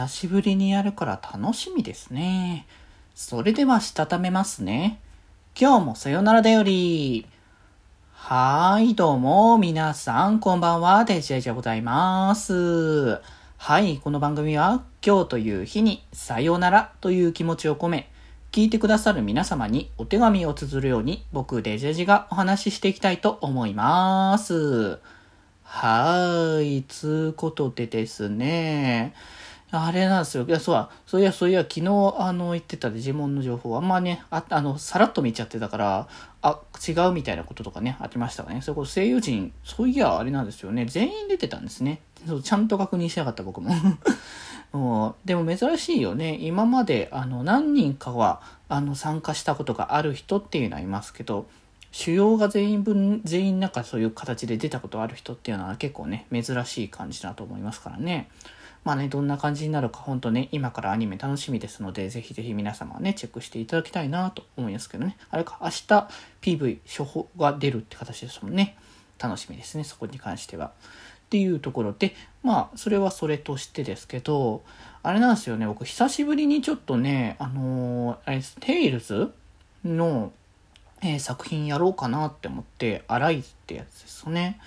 久しぶりにやるから楽しみですね。それではしたためますね。今日もさよならだより。はーい、どうも、皆さん、こんばんは、デジェジでございます。はい、この番組は、今日という日に、さよならという気持ちを込め、聞いてくださる皆様にお手紙を綴るように、僕、デジェジがお話ししていきたいと思います。はーい、つうことでですね。あれなんですよ。いや、そうは、そういや、そういや、昨日、あの、言ってたデジモンの情報、あんまね、あ、あの、さらっと見ちゃってたから、あ、違うみたいなこととかね、ありましたかね。そこ、声優陣、そういや、あれなんですよね。全員出てたんですね。そうちゃんと確認しなかった、僕も。もうでも珍しいよね。今まで、あの、何人かは、あの、参加したことがある人っていうのはいますけど、主要が全員分、全員なんかそういう形で出たことある人っていうのは結構ね、珍しい感じだと思いますからね。まあね、どんな感じになるか、本当ね、今からアニメ楽しみですので、ぜひぜひ皆様ね、チェックしていただきたいなと思いますけどね。あれか、明日 PV 処方が出るって形ですもんね。楽しみですね、そこに関しては。っていうところで、まあ、それはそれとしてですけど、あれなんですよね、僕、久しぶりにちょっとね、あのー、あれテイルズの、えー、作品やろうかなって思って、アライズってやつですね。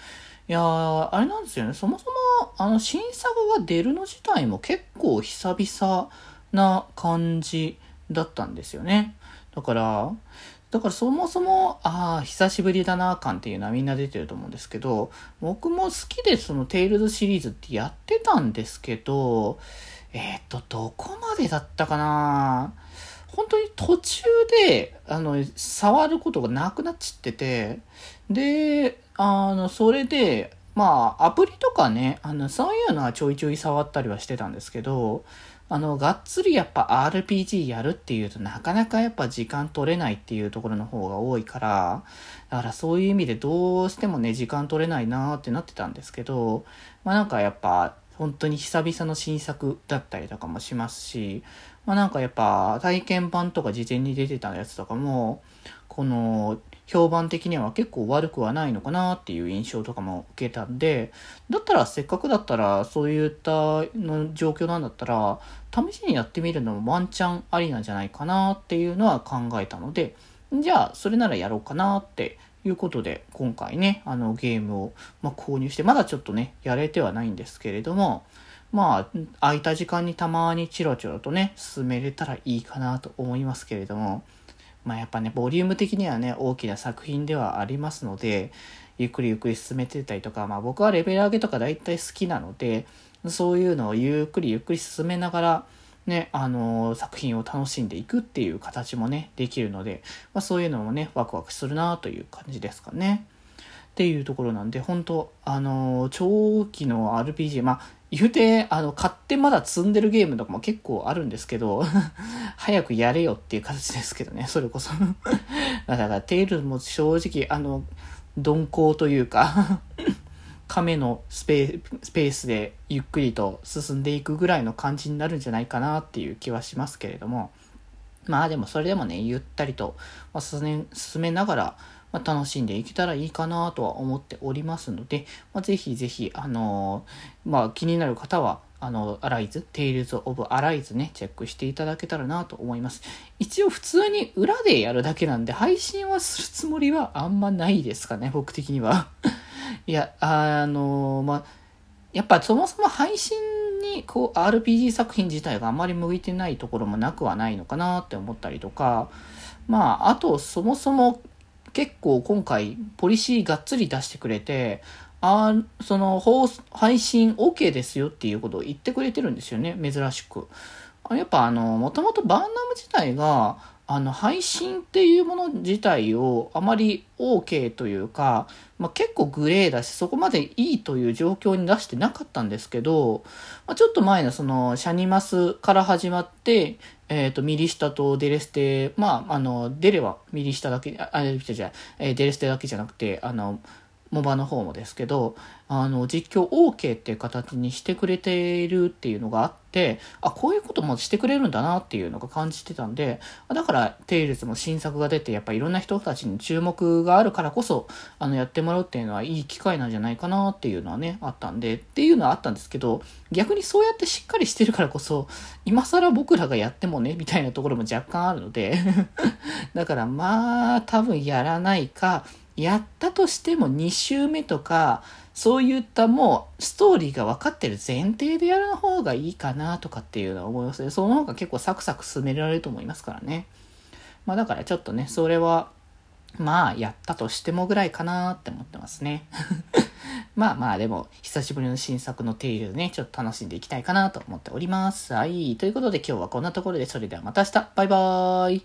いやー、あれなんですよね。そもそも、あの、新作が出るの自体も結構久々な感じだったんですよね。だから、だからそもそも、ああ、久しぶりだな感っていうのはみんな出てると思うんですけど、僕も好きでそのテイルズシリーズってやってたんですけど、えっ、と、どこまでだったかな本当に途中で、あの、触ることがなくなっちゃってて、で、あの、それで、まあ、アプリとかね、あの、そういうのはちょいちょい触ったりはしてたんですけど、あの、がっつりやっぱ RPG やるっていうとなかなかやっぱ時間取れないっていうところの方が多いから、だからそういう意味でどうしてもね、時間取れないなーってなってたんですけど、まあなんかやっぱ本当に久々の新作だったりとかもしますし、まあなんかやっぱ体験版とか事前に出てたやつとかも、この評判的には結構悪くはないのかなっていう印象とかも受けたんで、だったらせっかくだったらそういったの状況なんだったら、試しにやってみるのもワンチャンありなんじゃないかなっていうのは考えたので、じゃあそれならやろうかなっていうことで、今回ね、あのゲームを、ま、購入して、まだちょっとね、やれてはないんですけれども、まあ、空いた時間にたまにチロチロとね、進めれたらいいかなと思いますけれども、まあやっぱね、ボリューム的にはね、大きな作品ではありますので、ゆっくりゆっくり進めてたりとか、まあ僕はレベル上げとか大体好きなので、そういうのをゆっくりゆっくり進めながら、ね、あのー、作品を楽しんでいくっていう形もね、できるので、まあそういうのもね、ワクワクするなという感じですかね。っていうところなんで、本当あの、長期の RPG、まあ言うて、あの、買ってまだ積んでるゲームとかも結構あるんですけど、早くやれよっていう形ですけどね、それこそ。だから、テイルも正直、あの、鈍行というか 亀のスペースでゆっくりと進んでいくぐらいの感じになるんじゃないかなっていう気はしますけれども、まあでもそれでもね、ゆったりと進めながら、まあ、楽しんでいけたらいいかなとは思っておりますので、まあ、ぜひぜひ、あのー、まあ、気になる方は、あの、アライズ、テイルズ・オブ・アライズね、チェックしていただけたらなと思います。一応普通に裏でやるだけなんで、配信はするつもりはあんまないですかね、僕的には。いや、あのまあ、やっぱそもそも配信にこう RPG 作品自体があんまり向いてないところもなくはないのかなって思ったりとか、まあ、あとそもそも結構今回ポリシーがっつり出してくれて、あその放配信 OK ですよっていうことを言ってくれてるんですよね、珍しく。やっぱあの、もともとバンナム自体が、あの、配信っていうもの自体をあまり OK というか、まあ、結構グレーだし、そこまでいいという状況に出してなかったんですけど、まあ、ちょっと前のその、シャニマスから始まって、えっ、ー、と、ミリシタとデレステ、まあ、あの、デレはミリシタだけ、あ、じゃじゃ、え、デレステだけじゃなくて、あの、モバの方もですけど、あの、実況 OK っていう形にしてくれているっていうのがあって、あ、こういうこともしてくれるんだなっていうのが感じてたんで、だから、テイルズも新作が出て、やっぱいろんな人たちに注目があるからこそ、あの、やってもらうっていうのはいい機会なんじゃないかなっていうのはね、あったんで、っていうのはあったんですけど、逆にそうやってしっかりしてるからこそ、今更僕らがやってもね、みたいなところも若干あるので だからまあ、多分やらないか、やったとしても2週目とか、そういったもうストーリーが分かってる前提でやる方がいいかなとかっていうのは思いますね。その方が結構サクサク進められると思いますからね。まあだからちょっとね、それは、まあやったとしてもぐらいかなって思ってますね。まあまあでも、久しぶりの新作のテイルね、ちょっと楽しんでいきたいかなと思っております。はい。ということで今日はこんなところで、それではまた明日。バイバーイ。